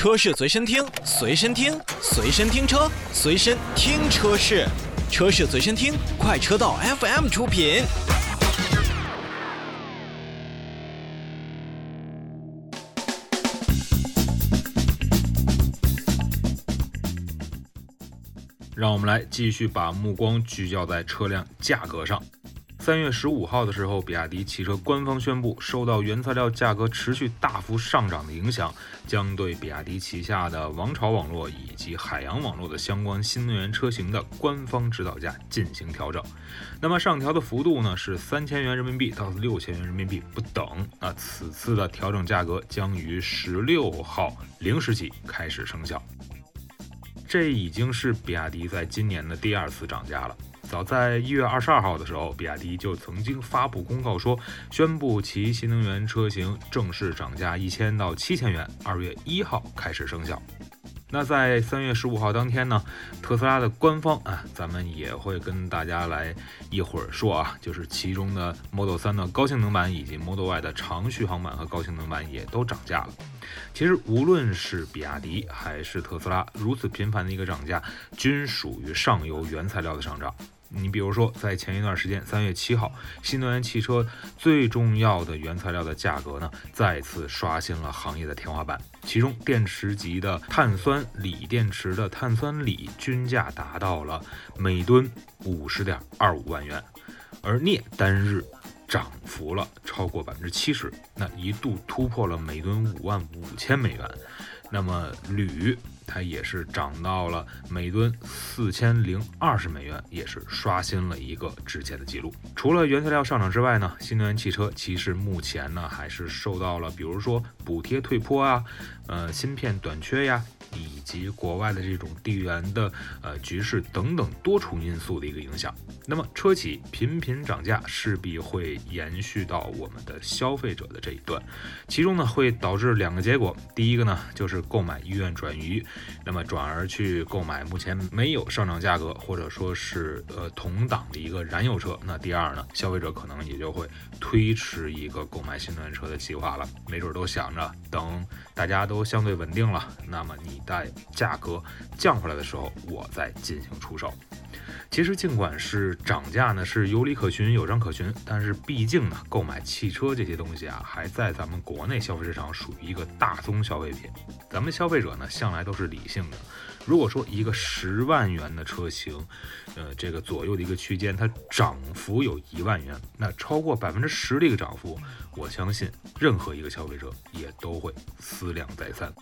车市随身听，随身听，随身听车，随身听车市，车市随身听，快车道 FM 出品。让我们来继续把目光聚焦在车辆价格上。三月十五号的时候，比亚迪汽车官方宣布，受到原材料价格持续大幅上涨的影响，将对比亚迪旗下的王朝网络以及海洋网络的相关新能源车型的官方指导价进行调整。那么上调的幅度呢是三千元人民币到六千元人民币不等。那此次的调整价格将于十六号零时起开始生效。这已经是比亚迪在今年的第二次涨价了。早在一月二十二号的时候，比亚迪就曾经发布公告说，宣布其新能源车型正式涨价一千到七千元，二月一号开始生效。那在三月十五号当天呢，特斯拉的官方啊，咱们也会跟大家来一会儿说啊，就是其中的 Model 3的高性能版以及 Model Y 的长续航版和高性能版也都涨价了。其实无论是比亚迪还是特斯拉，如此频繁的一个涨价，均属于上游原材料的上涨。你比如说，在前一段时间，三月七号，新能源汽车最重要的原材料的价格呢，再次刷新了行业的天花板。其中，电池级的碳酸锂电池的碳酸锂均价达到了每吨五十点二五万元，而镍单日涨幅了超过百分之七十，那一度突破了每吨五万五千美元。那么铝。它也是涨到了每吨四千零二十美元，也是刷新了一个之前的记录。除了原材料上涨之外呢，新能源汽车其实目前呢还是受到了，比如说补贴退坡啊，呃，芯片短缺呀。及国外的这种地缘的呃局势等等多重因素的一个影响，那么车企频频涨价势必会延续到我们的消费者的这一端，其中呢会导致两个结果，第一个呢就是购买意愿转移，那么转而去购买目前没有上涨价格或者说是呃同档的一个燃油车，那第二呢消费者可能也就会推迟一个购买新能源车的计划了，没准都想着等大家都相对稳定了，那么你。再价格降回来的时候，我再进行出手。其实，尽管是涨价呢，是有理可循、有章可循，但是毕竟呢，购买汽车这些东西啊，还在咱们国内消费市场属于一个大宗消费品。咱们消费者呢，向来都是理性的。如果说一个十万元的车型，呃，这个左右的一个区间，它涨幅有一万元，那超过百分之十的一个涨幅，我相信任何一个消费者也都会思量再三。